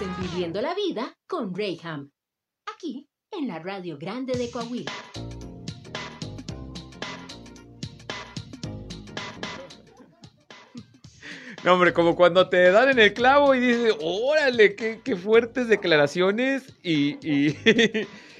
En Viviendo la Vida con Rayham, aquí en la Radio Grande de Coahuila. No, hombre, como cuando te dan en el clavo y dices, órale, qué, fuertes declaraciones y,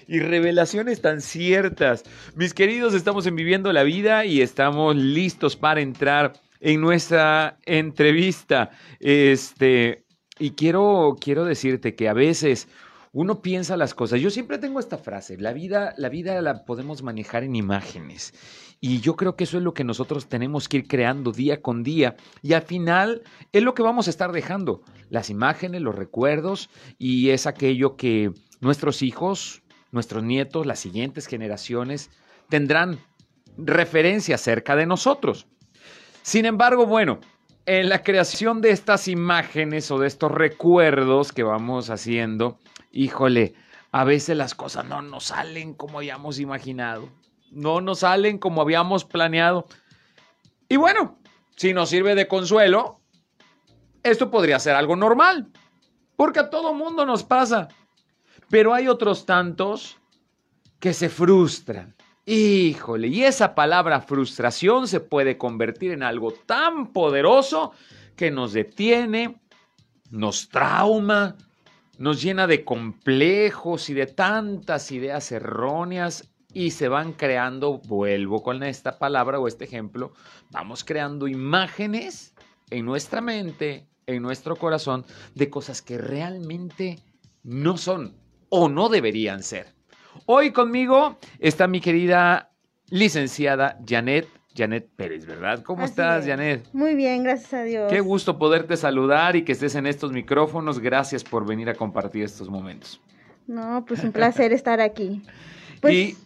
revelaciones tan ciertas. Mis queridos, estamos en Viviendo la Vida y estamos listos para entrar en nuestra entrevista. Este, y quiero, quiero decirte que a veces uno piensa las cosas. Yo siempre tengo esta frase, la vida, la vida la podemos manejar en imágenes. Y yo creo que eso es lo que nosotros tenemos que ir creando día con día. Y al final es lo que vamos a estar dejando. Las imágenes, los recuerdos y es aquello que nuestros hijos, nuestros nietos, las siguientes generaciones tendrán referencia cerca de nosotros. Sin embargo, bueno, en la creación de estas imágenes o de estos recuerdos que vamos haciendo, híjole, a veces las cosas no nos salen como habíamos imaginado, no nos salen como habíamos planeado. Y bueno, si nos sirve de consuelo, esto podría ser algo normal, porque a todo mundo nos pasa. Pero hay otros tantos que se frustran. Híjole, y esa palabra frustración se puede convertir en algo tan poderoso que nos detiene, nos trauma, nos llena de complejos y de tantas ideas erróneas y se van creando, vuelvo con esta palabra o este ejemplo, vamos creando imágenes en nuestra mente, en nuestro corazón, de cosas que realmente no son o no deberían ser. Hoy conmigo está mi querida licenciada Janet Janet Pérez, ¿verdad? ¿Cómo estás, Janet? Muy bien, gracias a Dios. Qué gusto poderte saludar y que estés en estos micrófonos. Gracias por venir a compartir estos momentos. No, pues un placer estar aquí. Pues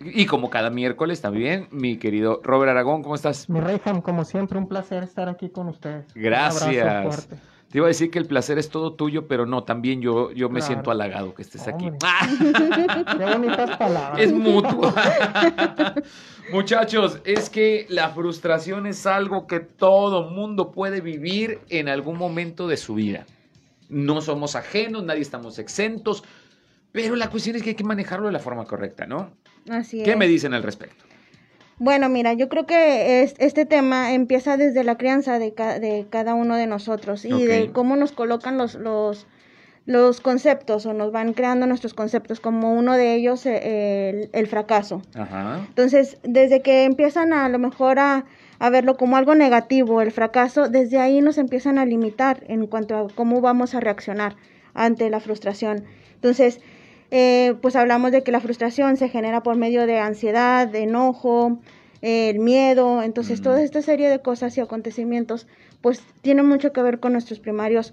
y, como cada miércoles también, mi querido Robert Aragón, ¿cómo estás? Mi Reyham, como siempre, un placer estar aquí con ustedes. Gracias. Te iba a decir que el placer es todo tuyo, pero no, también yo, yo me siento halagado que estés aquí. Qué bonitas palabras. Es mutuo. Muchachos, es que la frustración es algo que todo mundo puede vivir en algún momento de su vida. No somos ajenos, nadie estamos exentos, pero la cuestión es que hay que manejarlo de la forma correcta, ¿no? Así es. ¿Qué me dicen al respecto? Bueno, mira, yo creo que este tema empieza desde la crianza de, de cada uno de nosotros y de cómo nos colocan los, los, los, conceptos o nos van creando nuestros conceptos, como uno de ellos eh, el, fracaso. Ajá. Entonces, desde que empiezan a, lo mejor a, a, verlo como algo negativo, el fracaso, desde ahí nos empiezan a limitar en cuanto a cómo vamos a reaccionar ante la frustración. Entonces, eh, pues hablamos de que la frustración se genera por medio de ansiedad, de enojo, el miedo, entonces toda esta serie de cosas y acontecimientos pues tienen mucho que ver con nuestros primarios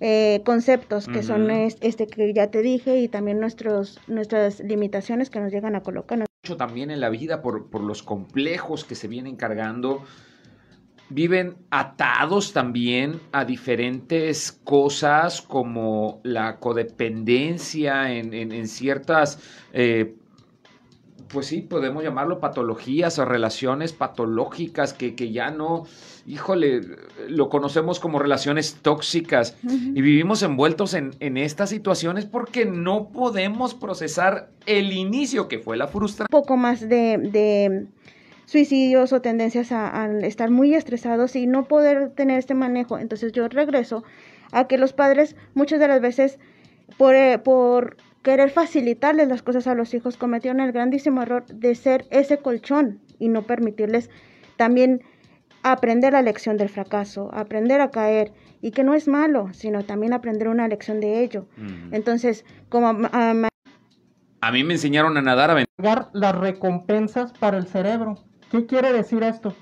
eh, conceptos que son este que ya te dije y también nuestros, nuestras limitaciones que nos llegan a colocar. Mucho también en la vida por, por los complejos que se vienen cargando viven atados también a diferentes cosas como la codependencia en, ciertas, eh, pues sí, podemos llamarlo patologías o relaciones patológicas que, ya no, híjole, lo conocemos como relaciones tóxicas y vivimos envueltos en, estas situaciones porque no podemos procesar el inicio que fue la frustración. Un poco más de suicidios o tendencias a, estar muy estresados y no poder tener este manejo. Entonces yo regreso a que los padres muchas de las veces por, eh, por querer facilitarles las cosas a los hijos cometieron el grandísimo error de ser ese colchón y no permitirles también aprender la lección del fracaso, aprender a caer y que no es malo, sino también aprender una lección de ello. Entonces, como a, a, mí me enseñaron a nadar a las recompensas para el cerebro. ¿Qué quiere decir esto?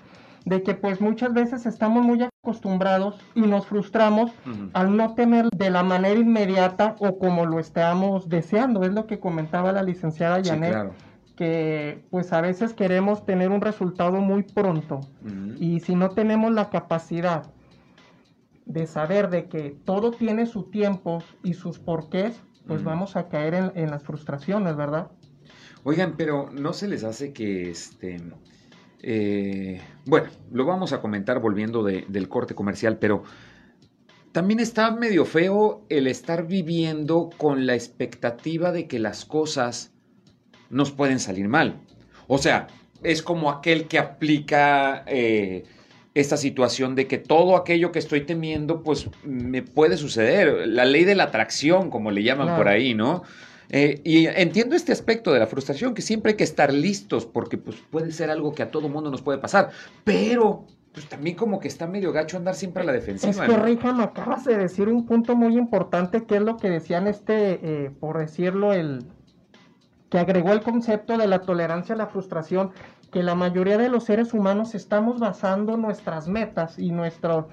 De que pues muchas veces estamos muy acostumbrados y nos frustramos al no tener de la manera inmediata o como lo estamos deseando. Es lo que comentaba la licenciada Janet. que pues a veces queremos tener un resultado muy pronto y si no tenemos la capacidad de saber de que todo tiene su tiempo y sus porqués, pues vamos a caer en, en, las frustraciones, ¿verdad? Oigan, pero no se les hace que este eh, bueno, lo vamos a comentar volviendo del corte comercial, pero también está medio feo el estar viviendo con la expectativa de que las cosas nos pueden salir mal. O sea, es como aquel que aplica eh, esta situación de que todo aquello que estoy temiendo, pues me puede suceder. La ley de la atracción, como le llaman por ahí, ¿no? Eh, y entiendo este aspecto de la frustración, que siempre hay que estar listos, porque pues, puede ser algo que a todo mundo nos puede pasar, pero pues también como que está medio gacho andar siempre a la defensiva. Es que, me acabas de decir un punto muy importante, que es lo que decían este, eh, por decirlo, el que agregó el concepto de la tolerancia a la frustración, que la mayoría de los seres humanos estamos basando nuestras metas y nuestro,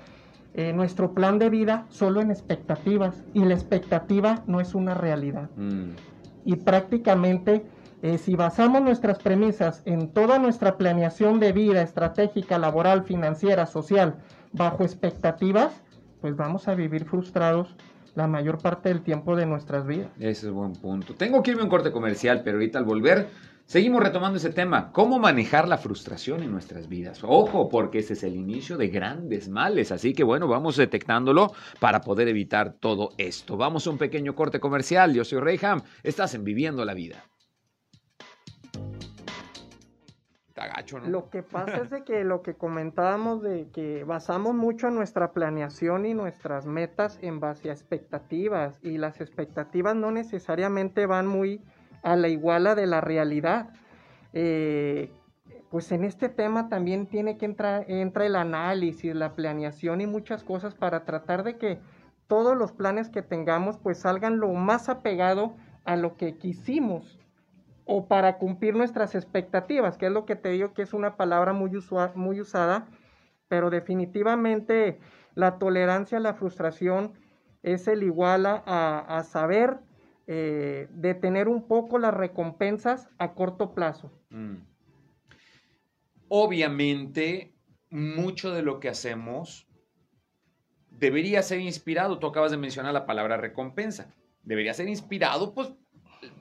eh, nuestro plan de vida solo en expectativas, y la expectativa no es una realidad. Mm. Y prácticamente eh, si basamos nuestras premisas en toda nuestra planeación de vida estratégica, laboral, financiera, social, bajo expectativas, pues vamos a vivir frustrados la mayor parte del tiempo de nuestras vidas. Ese es buen punto. Tengo que irme a un corte comercial, pero ahorita al volver seguimos retomando ese tema, cómo manejar la frustración en nuestras vidas. Ojo, porque ese es el inicio de grandes males, así que bueno, vamos detectándolo para poder evitar todo esto. Vamos a un pequeño corte comercial. Yo soy Reyham, estás en Viviendo la Vida. Lo que pasa es de que lo que comentábamos de que basamos mucho nuestra planeación y nuestras metas en base a expectativas y las expectativas no necesariamente van muy a la iguala de la realidad. Eh, pues en este tema también tiene que entrar entra el análisis, la planeación y muchas cosas para tratar de que todos los planes que tengamos pues salgan lo más apegado a lo que quisimos o para cumplir nuestras expectativas, que es lo que te digo que es una palabra muy, muy usada, pero definitivamente la tolerancia a la frustración es el igual a, saber eh, detener un poco las recompensas a corto plazo. Mm. Obviamente, mucho de lo que hacemos debería ser inspirado, tú acabas de mencionar la palabra recompensa, debería ser inspirado pues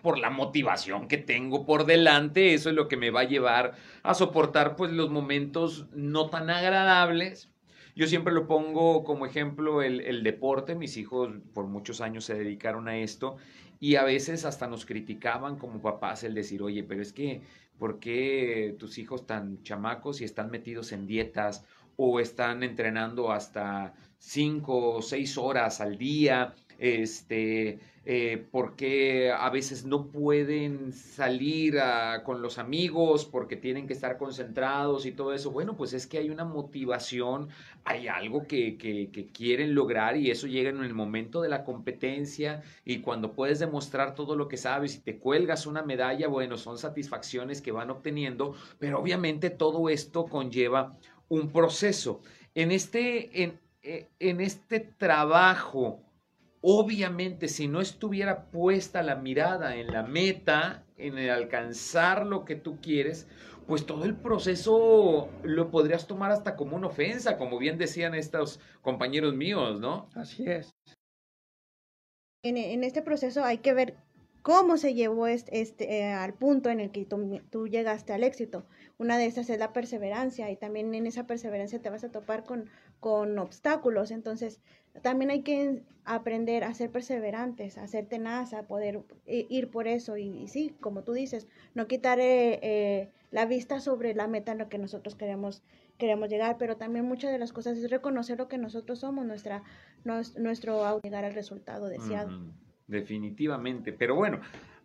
por la motivación que tengo por delante, eso es lo que me va a llevar a soportar pues los momentos no tan agradables. Yo siempre lo pongo como ejemplo el, el, deporte, mis hijos por muchos años se dedicaron a esto y a veces hasta nos criticaban como papás el decir, oye, pero es que, ¿por qué tus hijos tan chamacos y están metidos en dietas o están entrenando hasta cinco o seis horas al día? Este, eh, porque a veces no pueden salir con los amigos porque tienen que estar concentrados y todo eso. Bueno, pues es que hay una motivación, hay algo que, que, quieren lograr y eso llega en el momento de la competencia y cuando puedes demostrar todo lo que sabes y te cuelgas una medalla, bueno, son satisfacciones que van obteniendo, pero obviamente todo esto conlleva un proceso. En este, en, eh, en este trabajo, Obviamente, si no estuviera puesta la mirada en la meta, en el alcanzar lo que tú quieres, pues todo el proceso lo podrías tomar hasta como una ofensa, como bien decían estos compañeros míos, ¿no? Así es. En, este proceso hay que ver cómo se llevó este, este al punto en el que tú, llegaste al éxito. Una de esas es la perseverancia y también en esa perseverancia te vas a topar con, con obstáculos. Entonces, también hay que aprender a ser perseverantes, a ser tenaz, a poder ir por eso. Y, sí, como tú dices, no quitar eh, eh, la vista sobre la meta en la que nosotros queremos, queremos llegar, pero también muchas de las cosas es reconocer lo que nosotros somos, nuestra, nuestro llegar al resultado deseado. definitivamente, pero bueno,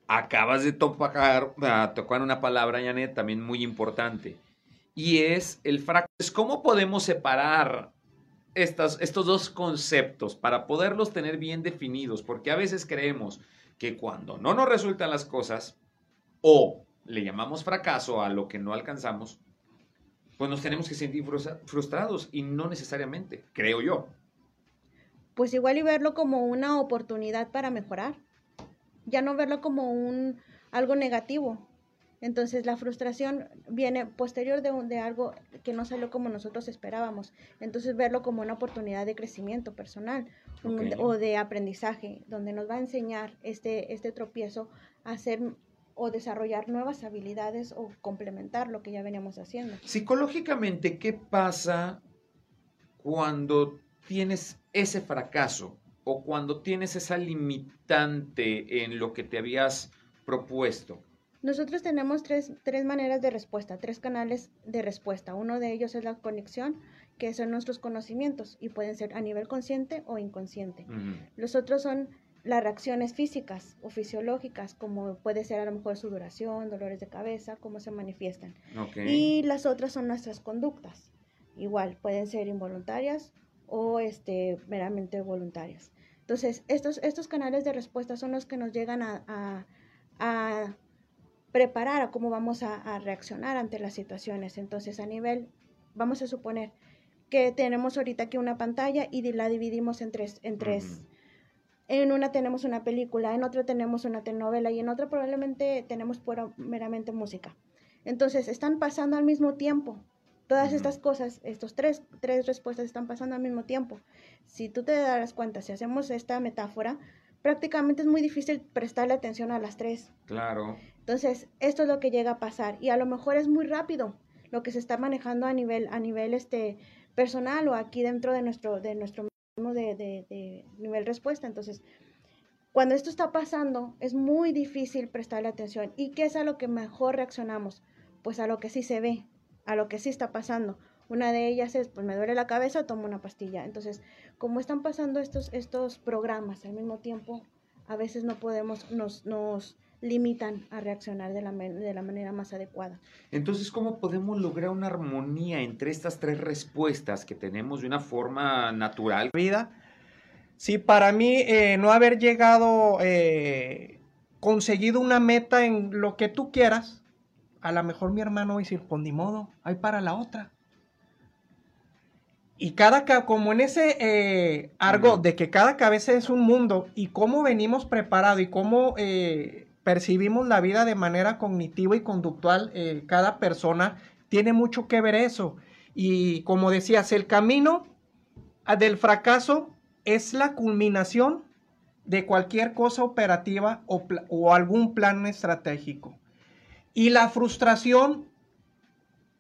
acabas de tocar, tocar una palabra, Janet, también muy importante, y es el fracaso. ¿Cómo podemos separar estos dos conceptos para poderlos tener bien definidos, porque a veces creemos que cuando no nos resultan las cosas o le llamamos fracaso a lo que no alcanzamos, pues nos tenemos que sentir frustrados y no necesariamente, creo yo. Pues igual y verlo como una oportunidad para mejorar, ya no verlo como un algo negativo, entonces la frustración viene posterior de, de algo que no salió como nosotros esperábamos. Entonces verlo como una oportunidad de crecimiento personal o de aprendizaje, donde nos va a enseñar este, este tropiezo a hacer o desarrollar nuevas habilidades o complementar lo que ya veníamos haciendo. Psicológicamente, ¿qué pasa cuando tienes ese fracaso o cuando tienes esa limitante en lo que te habías propuesto? Nosotros tenemos tres, tres, maneras de respuesta, tres canales de respuesta. Uno de ellos es la conexión, que son nuestros conocimientos y pueden ser a nivel consciente o inconsciente. Los otros son las reacciones físicas o fisiológicas, como puede ser a lo mejor sudoración, dolores de cabeza, cómo se manifiestan. Y las otras son nuestras conductas. Igual, pueden ser involuntarias o este, meramente voluntarias. Entonces, estos, estos canales de respuesta son los que nos llegan a preparar a cómo vamos a, reaccionar ante las situaciones. Entonces, a nivel, vamos a suponer que tenemos ahorita aquí una pantalla y la dividimos en tres. En, tres. en una tenemos una película, en otra tenemos una telenovela y en otra probablemente tenemos pura, meramente música. Entonces, están pasando al mismo tiempo. Todas estas cosas, estos tres, tres respuestas están pasando al mismo tiempo. Si tú te darás cuenta, si hacemos esta metáfora, prácticamente es muy difícil prestarle atención a las tres. Claro. Entonces, esto es lo que llega a pasar y a lo mejor es muy rápido lo que se está manejando a nivel a nivel este personal o aquí dentro de nuestro de nuestro de, de, de nivel respuesta. Entonces, cuando esto está pasando, es muy difícil prestarle atención. ¿Y qué es a lo que mejor reaccionamos? Pues a lo que sí se ve, a lo que sí está pasando. Una de ellas es, pues me duele la cabeza, tomo una pastilla. Entonces, como están pasando estos, estos programas al mismo tiempo, a veces no podemos, nos, nos limitan a reaccionar de la, de la manera más adecuada. Entonces, ¿cómo podemos lograr una armonía entre estas tres respuestas que tenemos de una forma natural? Vida. Sí, para mí eh, no haber llegado, eh, conseguido una meta en lo que tú quieras, a lo mejor mi hermano va a decir, pues ni modo, hay para la otra. Y cada, como en ese eh, argot de que cada cabeza es un mundo y cómo venimos preparados y cómo eh, percibimos la vida de manera cognitiva y conductual, eh, cada persona tiene mucho que ver eso. Y como decías, el camino del fracaso es la culminación de cualquier cosa operativa o, o algún plan estratégico. Y la frustración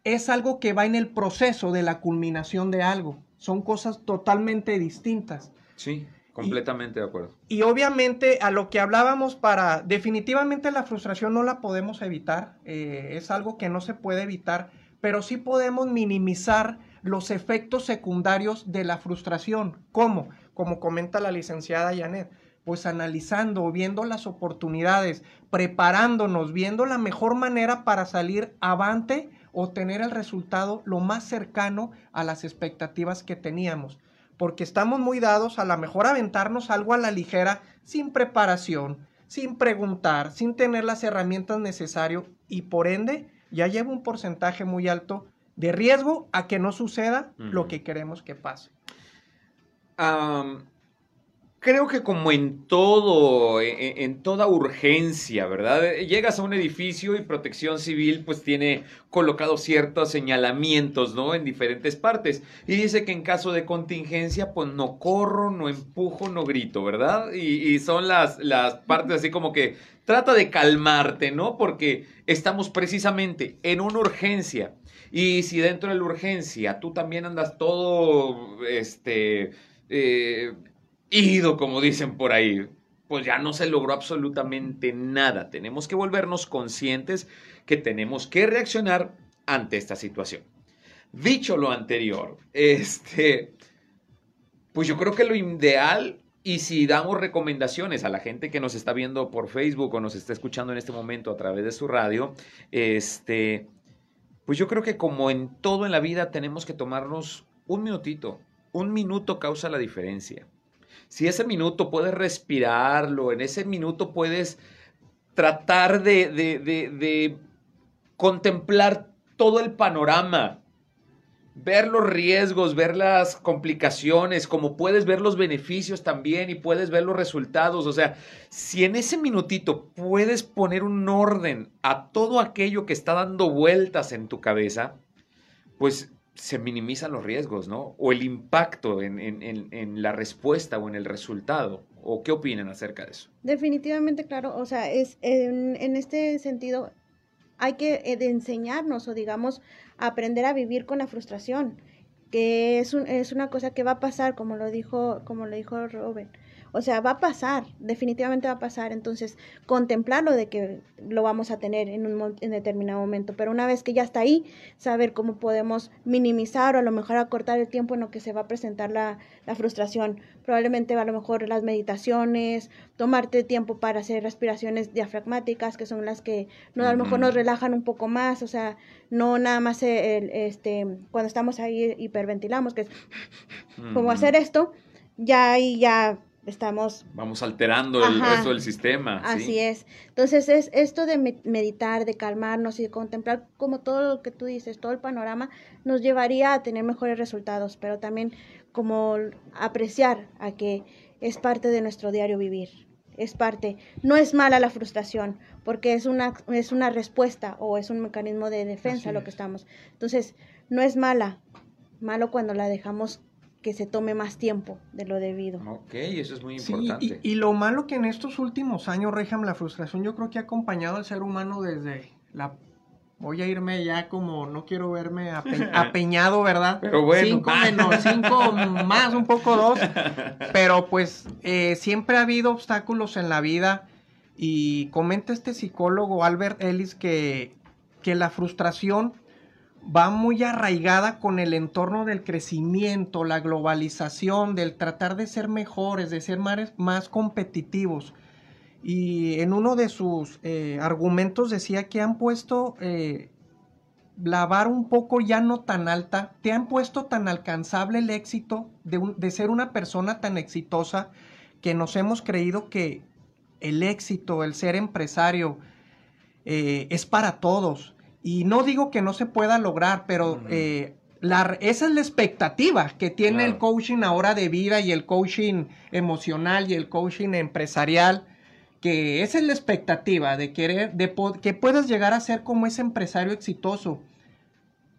es algo que va en el proceso de la culminación de algo. Son cosas totalmente distintas. Sí, completamente de acuerdo. Y obviamente a lo que hablábamos para, definitivamente la frustración no la podemos evitar, eh, es algo que no se puede evitar, pero sí podemos minimizar los efectos secundarios de la frustración. ¿Cómo? Como comenta la licenciada Janet, pues analizando, viendo las oportunidades, preparándonos, viendo la mejor manera para salir avante o tener el resultado lo más cercano a las expectativas que teníamos. Porque estamos muy dados a la mejor aventarnos algo a la ligera, sin preparación, sin preguntar, sin tener las herramientas necesarias y por ende ya lleva un porcentaje muy alto de riesgo a que no suceda lo que queremos que pase creo que como en todo, e, e, en, toda urgencia, ¿verdad? Llegas a un edificio y protección civil pues tiene colocado ciertos señalamientos, ¿no? En diferentes partes. Y dice que en caso de contingencia pues no corro, no empujo, no grito, ¿verdad? Y, son las, las partes así como que trata de calmarte, ¿no? Porque estamos precisamente en una urgencia. Y si dentro de la urgencia tú también andas todo, este... Eh, ido, como dicen por ahí, pues ya no se logró absolutamente nada. Tenemos que volvernos conscientes que tenemos que reaccionar ante esta situación. Dicho lo anterior, este, pues yo creo que lo ideal y si damos recomendaciones a la gente que nos está viendo por Facebook o nos está escuchando en este momento a través de su radio, este, pues yo creo que como en todo en la vida tenemos que tomarnos un minutito. Un minuto causa la diferencia si ese minuto puedes respirarlo, en ese minuto puedes tratar de, de, contemplar todo el panorama, ver los riesgos, ver las complicaciones, como puedes ver los beneficios también y puedes ver los resultados. O sea, si en ese minutito puedes poner un orden a todo aquello que está dando vueltas en tu cabeza, pues se minimizan los riesgos, ¿no? O el impacto en, la respuesta o en el resultado. ¿O qué opinan acerca de eso? Definitivamente, claro. O sea, es en, este sentido hay que eh, enseñarnos o digamos aprender a vivir con la frustración. que es, un, es una cosa que va a pasar, como lo dijo, como lo dijo Robin. O sea, va a pasar, definitivamente va a pasar. Entonces, contemplarlo de que lo vamos a tener en un en determinado momento. Pero una vez que ya está ahí, saber cómo podemos minimizar o a lo mejor acortar el tiempo en lo que se va a presentar la, la frustración. Probablemente a lo mejor las meditaciones, tomarte tiempo para hacer respiraciones diafragmáticas, que son las que no, a lo mejor nos relajan un poco más. O sea, no nada más el, este, cuando estamos ahí hiperventilamos, que es como hacer esto, ya ahí ya estamos... Vamos alterando el resto del sistema. Así es. Entonces es esto de meditar, de calmarnos y de contemplar como todo lo que tú dices, todo el panorama, nos llevaría a tener mejores resultados, pero también como apreciar a que es parte de nuestro diario vivir. Es parte, no es mala la frustración, porque es una, es una respuesta o es un mecanismo de defensa lo que estamos. Entonces, no es mala, malo cuando la dejamos que se tome más tiempo de lo debido. Ok, eso es muy importante. y, lo malo que en estos últimos años, Rejam, la frustración yo creo que ha acompañado al ser humano desde la... Voy a irme ya como, no quiero verme apeñado, ¿verdad? Pero bueno. Cinco menos, cinco más, un poco dos. Pero pues eh, siempre ha habido obstáculos en la vida y comenta este psicólogo Albert Ellis que, que la frustración va muy arraigada con el entorno del crecimiento, la globalización, del tratar de ser mejores, de ser más, competitivos. Y en uno de sus eh, argumentos decía que han puesto eh, la un poco ya no tan alta, te han puesto tan alcanzable el éxito de, ser una persona tan exitosa que nos hemos creído que el éxito, el ser empresario, eh, es para todos y no digo que no se pueda lograr, pero eh, la, esa es la expectativa que tiene el coaching ahora de vida y el coaching emocional y el coaching empresarial, que esa es la expectativa de querer, de que puedas llegar a ser como ese empresario exitoso.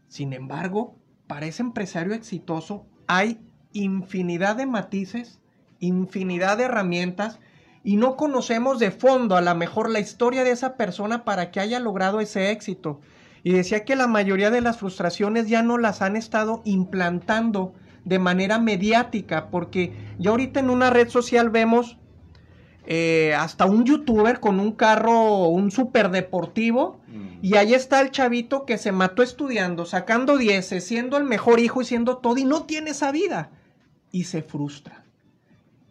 Sin embargo, para ese empresario exitoso hay infinidad de matices, infinidad de herramientas y no conocemos de fondo a lo mejor la historia de esa persona para que haya logrado ese éxito. Y decía que la mayoría de las frustraciones ya no las han estado implantando de manera mediática, porque ya ahorita en una red social vemos eh, hasta un youtuber con un carro, un super deportivo, mm. y ahí está el chavito que se mató estudiando, sacando 10, siendo el mejor hijo y siendo todo, y no tiene esa vida, y se frustra.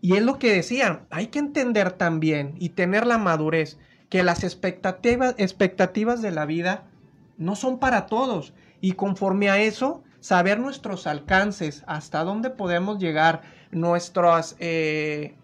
Y es lo que decían, hay que entender también y tener la madurez que las expectativas, expectativas de la vida no son para todos. Y conforme a eso, saber nuestros alcances, hasta dónde podemos llegar, nuestras, eh,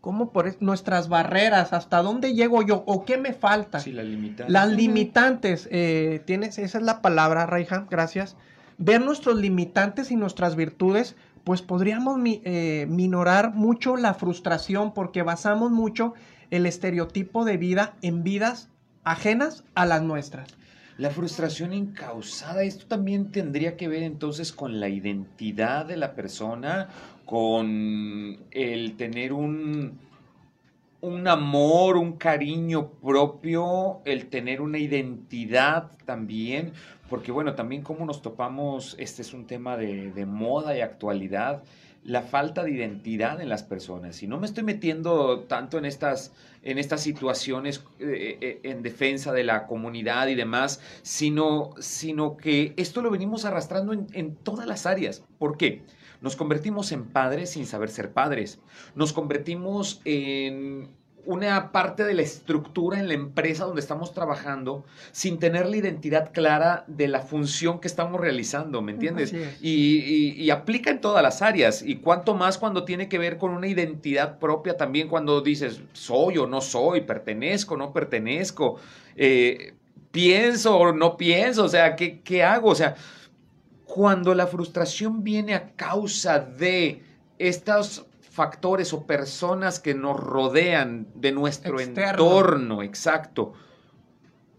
¿cómo por nuestras barreras, hasta dónde llego yo o qué me falta. Sí, las limitantes. Las limitantes, eh, tienes, esa es la palabra, Raihan, gracias. Ver nuestros limitantes y nuestras virtudes, pues podríamos eh, minorar mucho la frustración porque basamos mucho el estereotipo de vida en vidas ajenas a las nuestras. La frustración incausada, esto también tendría que ver entonces con la identidad de la persona, con el tener un, un amor, un cariño propio, el tener una identidad también, porque bueno, también como nos topamos, este es un tema de, de moda y actualidad, la falta de identidad en las personas. Y no me estoy metiendo tanto en estas, en estas situaciones eh, eh, en defensa de la comunidad y demás, sino, sino que esto lo venimos arrastrando en, en todas las áreas. ¿Por qué? Nos convertimos en padres sin saber ser padres. Nos convertimos en una parte de la estructura en la empresa donde estamos trabajando sin tener la identidad clara de la función que estamos realizando, ¿me entiendes? Y, aplica en todas las áreas. Y cuanto más cuando tiene que ver con una identidad propia también, cuando dices, soy o no soy, pertenezco o no pertenezco, eh, pienso o no pienso, o sea, ¿qué, ¿qué hago? O sea, cuando la frustración viene a causa de estas factores o personas que nos rodean de nuestro entorno, exacto.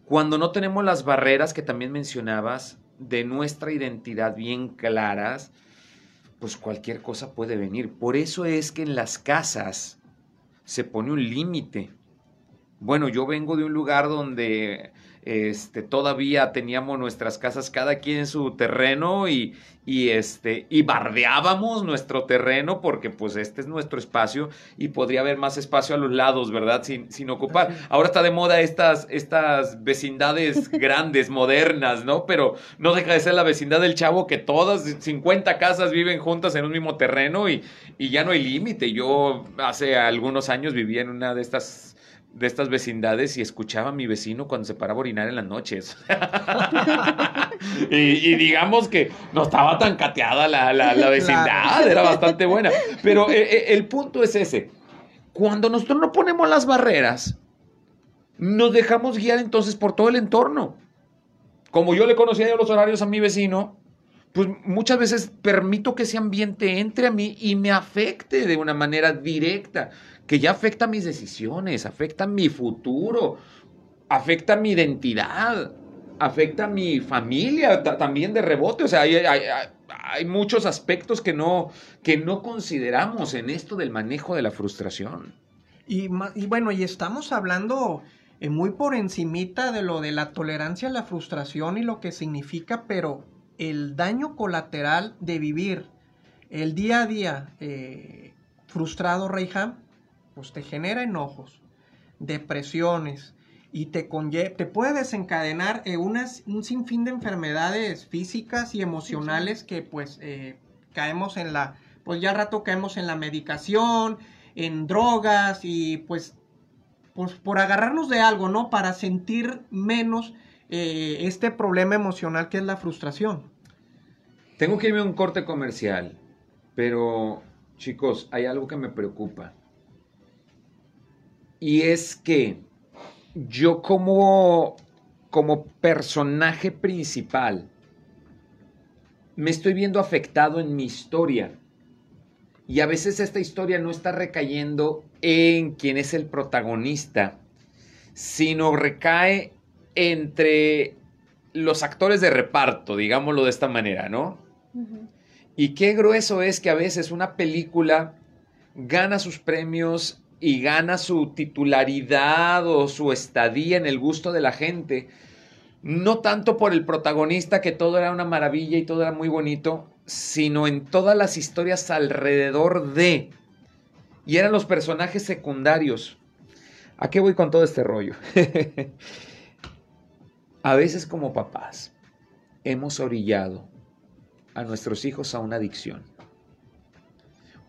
Cuando no tenemos las barreras que también mencionabas de nuestra identidad bien claras, pues cualquier cosa puede venir. Por eso es que en las casas se pone un límite Bueno, yo vengo de un lugar donde este, todavía teníamos nuestras casas cada quien en su terreno y, y, este, y bardeábamos nuestro terreno porque pues este es nuestro espacio y podría haber más espacio a los lados, ¿verdad? Sin, sin ocupar. Ahora está de moda estas, estas vecindades grandes, modernas, ¿no? Pero no deja de ser la vecindad del chavo que todas 50 casas viven juntas en un mismo terreno y, y ya no hay límite. Yo hace algunos años vivía en una de estas de estas vecindades y escuchaba a mi vecino cuando se paraba a orinar en las noches. y, digamos que no estaba tan cateada la, vecindad, era bastante buena. Pero eh, eh, el punto es ese. Cuando nosotros no ponemos las barreras, nos dejamos guiar entonces por todo el entorno. Como yo le conocía los horarios a mi vecino, pues muchas veces permito que ese ambiente entre a mí y me afecte de una manera directa que ya afecta mis decisiones, afecta mi futuro, afecta mi identidad, afecta mi familia también de rebote. O sea, hay, muchos aspectos que no, que no consideramos en esto del manejo de la frustración. Y, y bueno, y estamos hablando eh, muy por encimita de lo de la tolerancia a la frustración y lo que significa, pero el daño colateral de vivir el día a día eh, frustrado, Reyham, pues te genera enojos, depresiones y te, te puede desencadenar eh, un sinfín de enfermedades físicas y emocionales que pues eh, caemos en la, pues ya rato caemos en la medicación, en drogas y pues, pues por agarrarnos de algo, ¿no? Para sentir menos eh, este problema emocional que es la frustración. Tengo que irme a un corte comercial, pero chicos, hay algo que me preocupa. Y es que yo como, como personaje principal me estoy viendo afectado en mi historia. Y a veces esta historia no está recayendo en quien es el protagonista, sino recae entre los actores de reparto, digámoslo de esta manera, ¿no? Y qué grueso es que a veces una película gana sus premios y gana su titularidad o su estadía en el gusto de la gente, no tanto por el protagonista, que todo era una maravilla y todo era muy bonito, sino en todas las historias alrededor de. Y eran los personajes secundarios. ¿A qué voy con todo este rollo? a veces como papás hemos orillado a nuestros hijos a una adicción.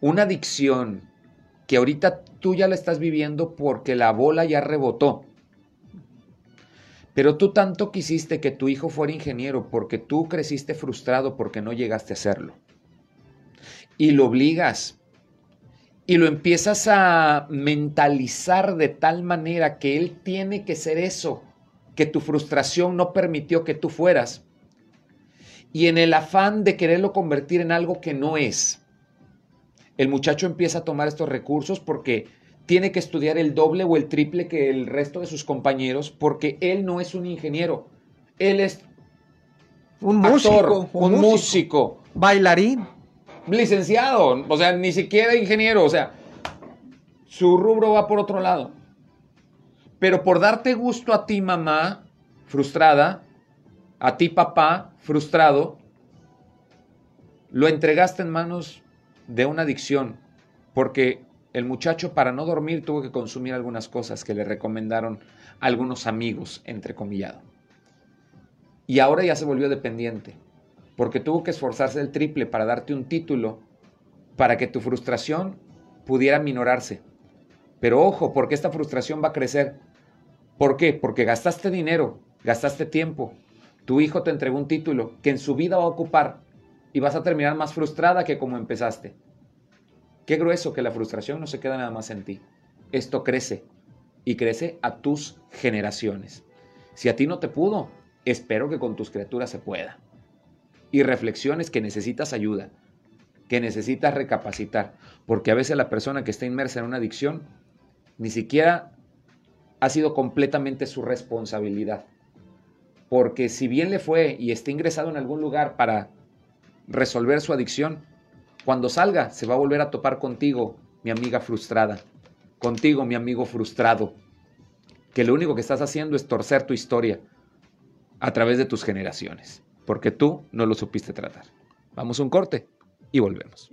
Una adicción que ahorita tú ya la estás viviendo porque la bola ya rebotó. Pero tú tanto quisiste que tu hijo fuera ingeniero porque tú creciste frustrado porque no llegaste a hacerlo. Y lo obligas. Y lo empiezas a mentalizar de tal manera que él tiene que ser eso, que tu frustración no permitió que tú fueras. Y en el afán de quererlo convertir en algo que no es, el muchacho empieza a tomar estos recursos porque tiene que estudiar el doble o el triple que el resto de sus compañeros porque él no es un ingeniero, él es un músico, un, músico, bailarín, licenciado, o sea, ni siquiera ingeniero, o sea, su rubro va por otro lado. Pero por darte gusto a ti, mamá, frustrada, a ti, papá, frustrado, lo entregaste en manos de una adicción, porque el muchacho para no dormir tuvo que consumir algunas cosas que le recomendaron algunos amigos, entrecomillado. Y ahora ya se volvió dependiente, porque tuvo que esforzarse el triple para darte un título para que tu frustración pudiera minorarse. Pero ojo, porque esta frustración va a crecer. ¿Por qué? Porque gastaste dinero, gastaste tiempo. Tu hijo te entregó un título que en su vida va a ocupar y vas a terminar más frustrada que como empezaste. Qué grueso que la frustración no se queda nada más en ti. Esto crece y crece a tus generaciones. Si a ti no te pudo, espero que con tus criaturas se pueda. Y reflexiones que necesitas ayuda, que necesitas recapacitar, porque a veces la persona que está inmersa en una adicción ni siquiera ha sido completamente su responsabilidad. Porque si bien le fue y está ingresado en algún lugar para resolver su adicción, cuando salga se va a volver a topar contigo, mi amiga frustrada, contigo, mi amigo frustrado. que lo único que estás haciendo es torcer tu historia a través de tus generaciones, porque tú no lo supiste tratar. Vamos a un corte y volvemos.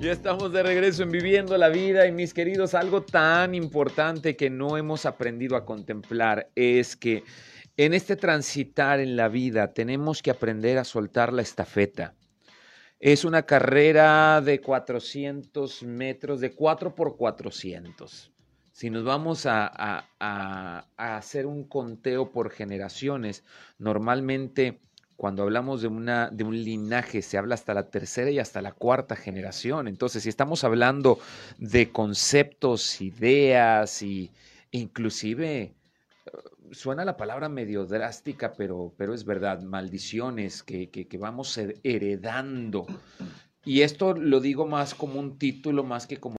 Ya estamos de regreso en Viviendo la Vida y mis queridos, algo tan importante que no hemos aprendido a contemplar es que en este transitar en la vida tenemos que aprender a soltar la estafeta. Es una carrera de 400 metros, de 4 por 400. Si nos vamos a, hacer un conteo por generaciones, normalmente cuando hablamos de, una, de un linaje se habla hasta la tercera y hasta la cuarta generación. Entonces, si estamos hablando de conceptos, ideas y inclusive suena la palabra medio drástica, pero, pero es verdad, maldiciones que, que, que vamos heredando. Y esto lo digo más como un título, más que como